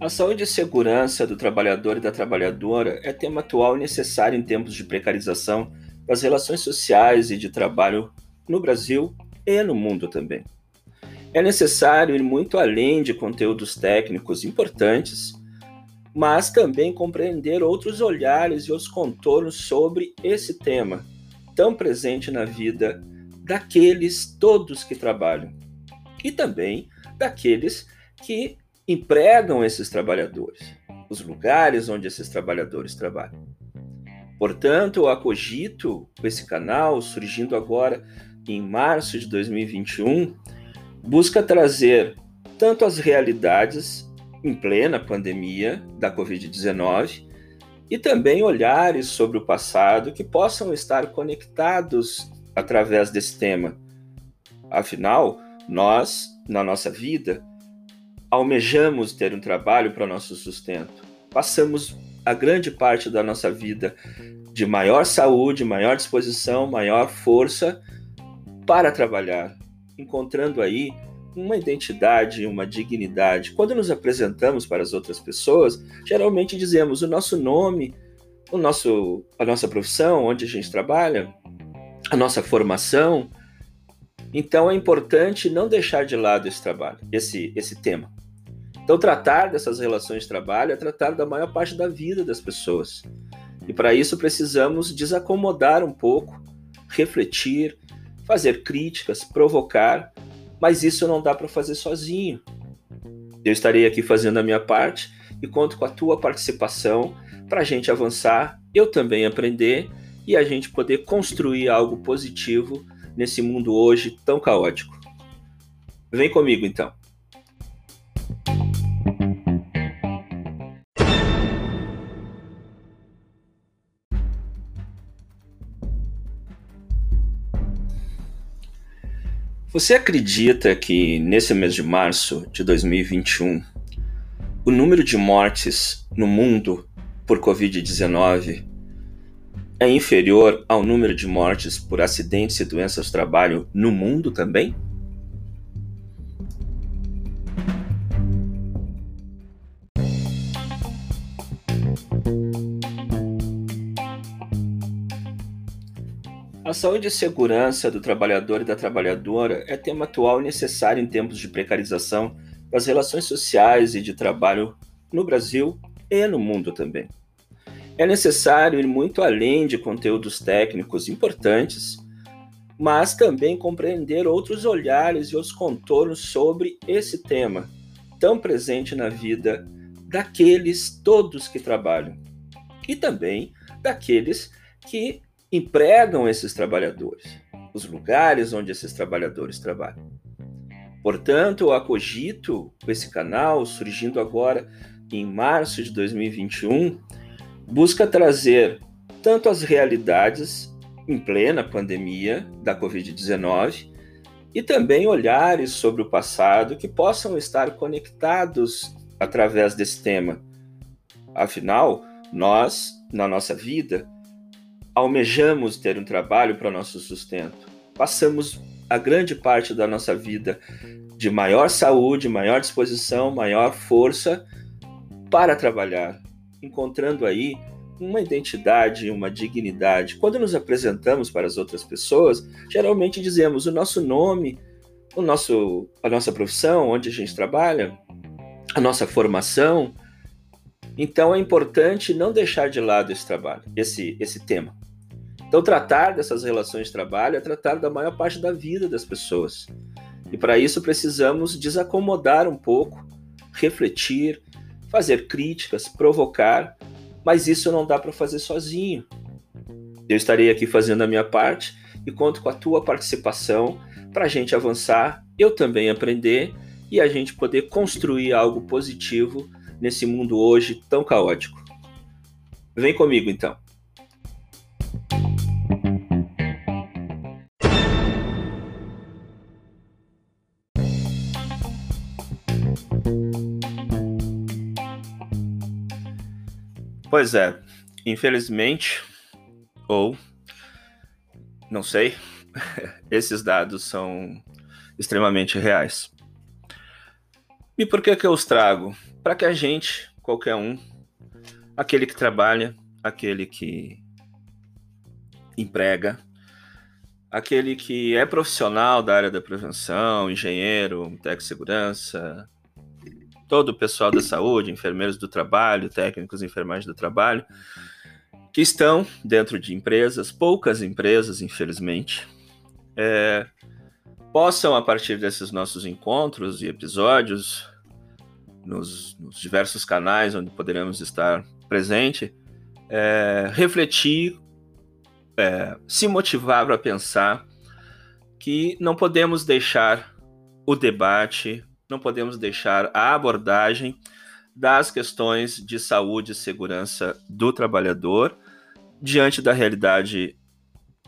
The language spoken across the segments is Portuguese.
A saúde e segurança do trabalhador e da trabalhadora é tema atual e necessário em tempos de precarização das relações sociais e de trabalho no Brasil e no mundo também. É necessário ir muito além de conteúdos técnicos importantes, mas também compreender outros olhares e os contornos sobre esse tema, tão presente na vida daqueles todos que trabalham e também daqueles que empregam esses trabalhadores, os lugares onde esses trabalhadores trabalham. Portanto, eu acogito esse canal, surgindo agora em março de 2021, busca trazer tanto as realidades em plena pandemia da Covid-19 e também olhares sobre o passado que possam estar conectados através desse tema. Afinal, nós, na nossa vida, almejamos ter um trabalho para nosso sustento. Passamos a grande parte da nossa vida de maior saúde, maior disposição, maior força para trabalhar, encontrando aí uma identidade, uma dignidade. Quando nos apresentamos para as outras pessoas, geralmente dizemos o nosso nome, o nosso, a nossa profissão, onde a gente trabalha, a nossa formação. Então é importante não deixar de lado esse trabalho, esse, esse tema. Então, tratar dessas relações de trabalho é tratar da maior parte da vida das pessoas. E para isso precisamos desacomodar um pouco, refletir, fazer críticas, provocar, mas isso não dá para fazer sozinho. Eu estarei aqui fazendo a minha parte e conto com a tua participação para a gente avançar, eu também aprender e a gente poder construir algo positivo nesse mundo hoje tão caótico. Vem comigo então. Você acredita que nesse mês de março de 2021, o número de mortes no mundo por Covid-19 é inferior ao número de mortes por acidentes e doenças do trabalho no mundo também? A saúde e segurança do trabalhador e da trabalhadora é tema atual e necessário em tempos de precarização das relações sociais e de trabalho no Brasil e no mundo também. É necessário ir muito além de conteúdos técnicos importantes, mas também compreender outros olhares e os contornos sobre esse tema, tão presente na vida daqueles todos que trabalham e também daqueles que empregam esses trabalhadores, os lugares onde esses trabalhadores trabalham. Portanto, eu acogito esse canal, surgindo agora em março de 2021, busca trazer tanto as realidades em plena pandemia da Covid-19 e também olhares sobre o passado que possam estar conectados através desse tema. Afinal, nós, na nossa vida, almejamos ter um trabalho para nosso sustento. Passamos a grande parte da nossa vida de maior saúde, maior disposição, maior força para trabalhar, encontrando aí uma identidade, uma dignidade. Quando nos apresentamos para as outras pessoas, geralmente dizemos o nosso nome, o nosso, a nossa profissão, onde a gente trabalha, a nossa formação. Então é importante não deixar de lado esse trabalho, esse, esse tema. Então, tratar dessas relações de trabalho é tratar da maior parte da vida das pessoas. E para isso precisamos desacomodar um pouco, refletir, fazer críticas, provocar, mas isso não dá para fazer sozinho. Eu estarei aqui fazendo a minha parte e conto com a tua participação para a gente avançar, eu também aprender e a gente poder construir algo positivo nesse mundo hoje tão caótico. Vem comigo então. Pois é, infelizmente, ou não sei, esses dados são extremamente reais. E por que, que eu os trago? Para que a gente, qualquer um, aquele que trabalha, aquele que emprega, aquele que é profissional da área da prevenção, engenheiro, técnico de segurança, todo o pessoal da saúde, enfermeiros do trabalho, técnicos de do trabalho, que estão dentro de empresas, poucas empresas, infelizmente, é, possam, a partir desses nossos encontros e episódios, nos, nos diversos canais onde poderemos estar presente, é, refletir, é, se motivar para pensar que não podemos deixar o debate, não podemos deixar a abordagem das questões de saúde e segurança do trabalhador diante da realidade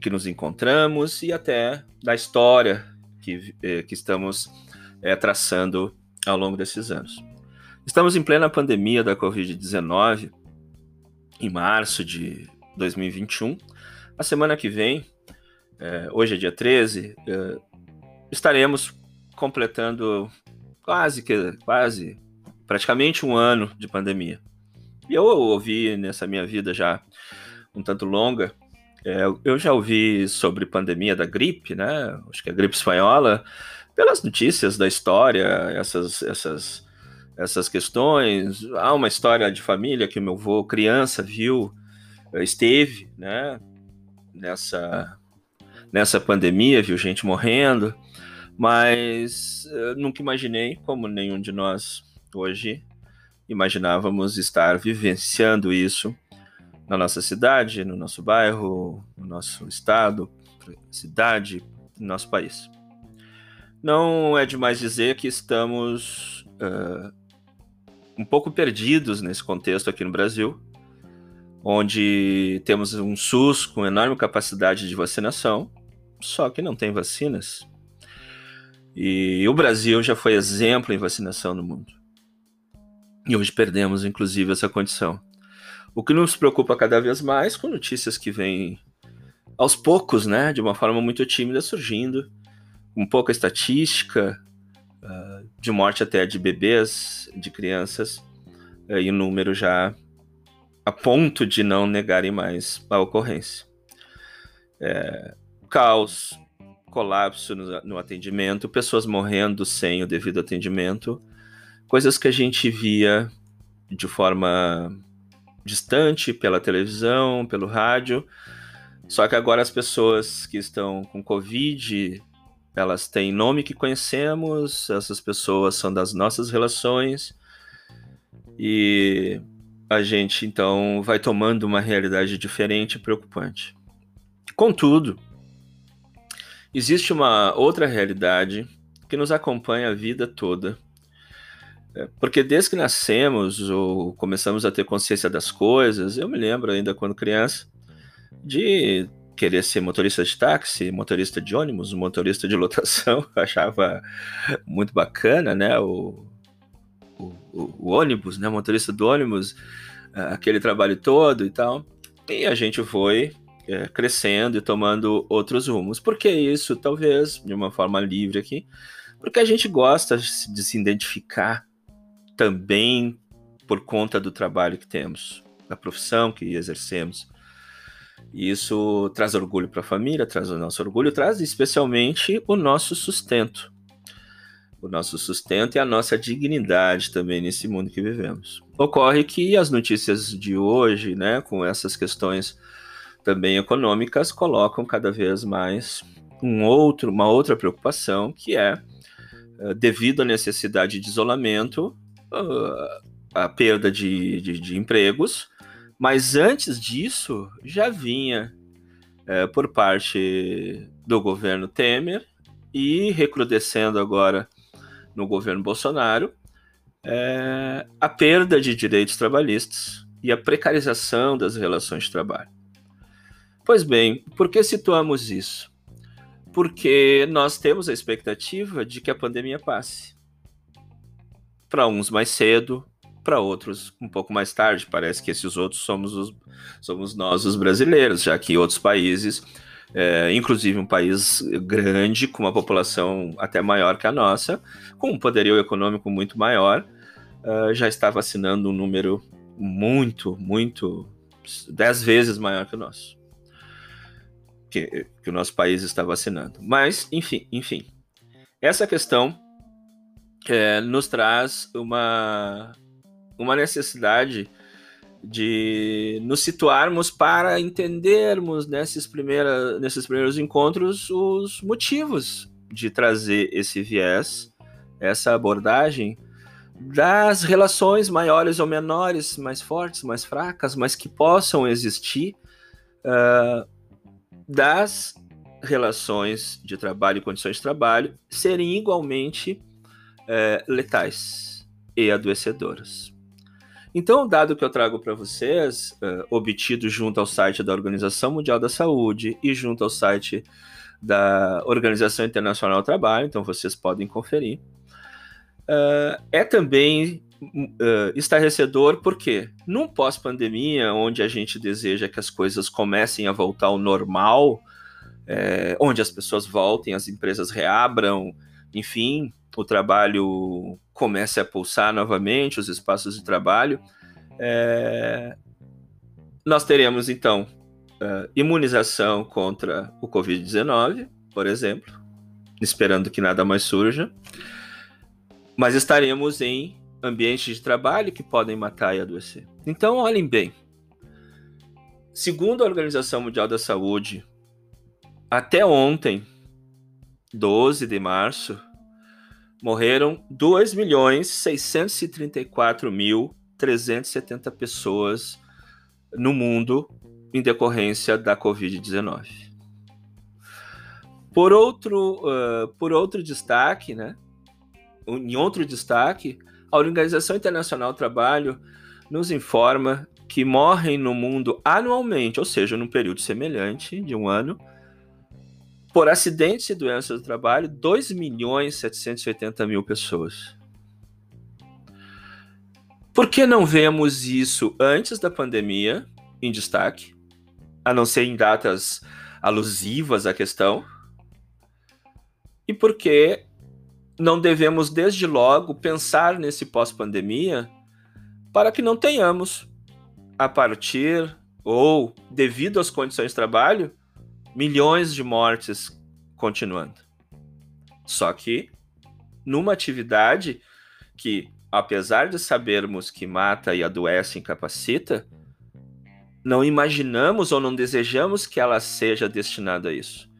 que nos encontramos e até da história que, eh, que estamos é, traçando ao longo desses anos. Estamos em plena pandemia da Covid-19, em março de 2021. A semana que vem, é, hoje é dia 13, é, estaremos completando quase que quase praticamente um ano de pandemia. E eu ouvi nessa minha vida já um tanto longa, é, eu já ouvi sobre pandemia da gripe, né? Acho que a gripe espanhola, pelas notícias da história, essas essas essas questões. Há uma história de família que o meu avô, criança, viu, esteve, né? Nessa nessa pandemia, viu gente morrendo, mas nunca imaginei, como nenhum de nós hoje imaginávamos estar vivenciando isso na nossa cidade, no nosso bairro, no nosso estado, cidade, no nosso país. Não é demais dizer que estamos uh, um pouco perdidos nesse contexto aqui no Brasil, onde temos um SUS com enorme capacidade de vacinação, só que não tem vacinas. E o Brasil já foi exemplo em vacinação no mundo. E hoje perdemos, inclusive, essa condição. O que nos preocupa cada vez mais com notícias que vêm aos poucos, né, de uma forma muito tímida surgindo, com pouca estatística uh, de morte até de bebês, de crianças, uh, e o número já a ponto de não negarem mais a ocorrência. É, caos, colapso no, no atendimento, pessoas morrendo sem o devido atendimento, coisas que a gente via de forma distante pela televisão, pelo rádio. Só que agora as pessoas que estão com Covid, elas têm nome que conhecemos, essas pessoas são das nossas relações e a gente então vai tomando uma realidade diferente e preocupante. Contudo, existe uma outra realidade que nos acompanha a vida toda é, porque desde que nascemos ou começamos a ter consciência das coisas, eu me lembro ainda quando criança de querer ser motorista de táxi, motorista de ônibus, motorista de lotação, eu achava muito bacana, né? O, o, o, ônibus, né? Motorista do ônibus, aquele trabalho todo e tal. E a gente foi é, crescendo e tomando outros rumos. Por que isso? Talvez de uma forma livre aqui, porque a gente gosta de se identificar também por conta do trabalho que temos, da profissão que exercemos. E isso traz orgulho para a família, traz o nosso orgulho, traz especialmente o nosso sustento. O nosso sustento e a nossa dignidade também nesse mundo que vivemos. Ocorre que as notícias de hoje, né, com essas questões também econômicas, colocam cada vez mais um outro, uma outra preocupação, que é, eh, devido à necessidade de isolamento, a perda de, de, de, empregos, mas antes disso já vinha é, por parte do governo Temer e recrudescendo agora no governo Bolsonaro é, a perda de direitos trabalhistas e a precarização das relações de trabalho. Pois bem, por que situamos isso? Porque nós temos a expectativa de que a pandemia passe para uns mais cedo, para outros um pouco mais tarde. Parece que esses outros somos, os, somos nós, os brasileiros, já que outros países é, inclusive um país grande, com uma população até maior que a nossa, com um poderio econômico muito maior, uh, já está vacinando um número muito, muito, dez vezes maior que o nosso. Que, que o nosso país está vacinando. Mas, enfim, enfim. Essa questão é, nos traz uma, uma necessidade de nos situarmos para entendermos nesses, primeira, nesses primeiros encontros os motivos de trazer esse viés, essa abordagem das relações maiores ou menores, mais fortes, mais fracas, mas que possam existir, uh, das relações de trabalho e condições de trabalho serem igualmente uh, letais e adoecedoras. Então, o dado que eu trago para vocês, uh, obtido junto ao site da Organização Mundial da Saúde e junto ao site da Organização Internacional do Trabalho, então vocês podem conferir, uh, é também uh, estarrecedor porque, num pós-pandemia, onde a gente deseja que as coisas comecem a voltar ao normal, é, onde as pessoas voltem, as empresas reabram, enfim, o trabalho comece a pulsar novamente, os espaços de trabalho, é, nós teremos então uh, imunização contra o Covid-19, por exemplo, esperando que nada mais surja, mas estaremos em ambientes de trabalho que podem matar e adoecer. Então, olhem bem. Segundo a Organização Mundial da Saúde, até ontem, 12 de março, morreram 2.634.370 pessoas no mundo em decorrência da Covid-19. Por outro, uh, por outro destaque, né? Em outro destaque, a Organização Internacional do Trabalho nos informa que morrem no mundo anualmente, ou seja, num período semelhante de um ano, por acidentes e doenças do trabalho, 2 milhões 780 mil pessoas. Por que não vemos isso antes da pandemia em destaque, a não ser em datas alusivas à questão? E por que não devemos desde logo pensar nesse pós-pandemia para que não tenhamos, a partir ou devido às condições de trabalho, milhões de mortes continuando. Só que numa atividade que, apesar de sabermos que mata e adoece e incapacita, não imaginamos ou não desejamos que ela seja destinada a isso.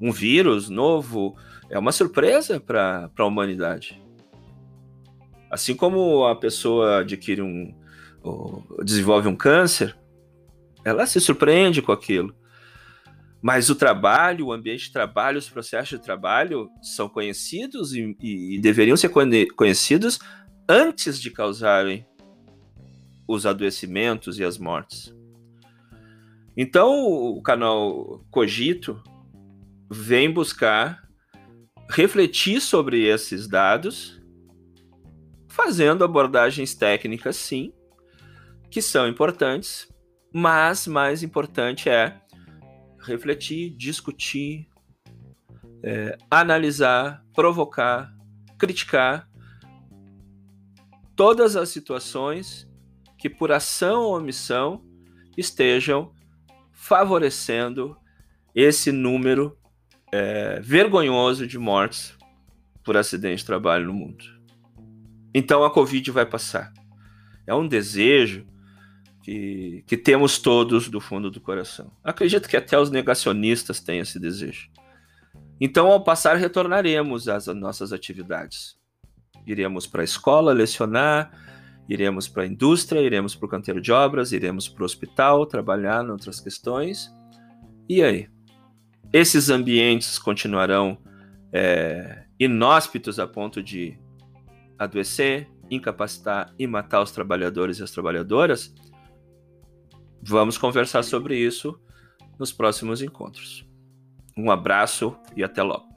Um vírus novo é uma surpresa para a humanidade. Assim como a pessoa adquire um. desenvolve um câncer, ela se surpreende com aquilo. Mas o trabalho, o ambiente de trabalho, os processos de trabalho são conhecidos e, e, e deveriam ser conhecidos antes de causarem os adoecimentos e as mortes. Então, o canal Cogito vem buscar refletir sobre esses dados, fazendo abordagens técnicas, sim, que são importantes, mas mais importante é refletir, discutir, é, analisar, provocar, criticar todas as situações que, por ação ou omissão, estejam favorecendo esse número é, vergonhoso de mortes por acidente de trabalho no mundo. Então a Covid vai passar. É um desejo que, que temos todos do fundo do coração. Acredito que até os negacionistas têm esse desejo. Então, ao passar, retornaremos às nossas atividades. Iremos para a escola lecionar, iremos para a indústria, iremos para o canteiro de obras, iremos para o hospital trabalhar em outras questões. E aí? Esses ambientes continuarão é, inóspitos a ponto de adoecer, incapacitar e matar os trabalhadores e as trabalhadoras? Vamos conversar sobre isso nos próximos encontros. Um abraço e até logo.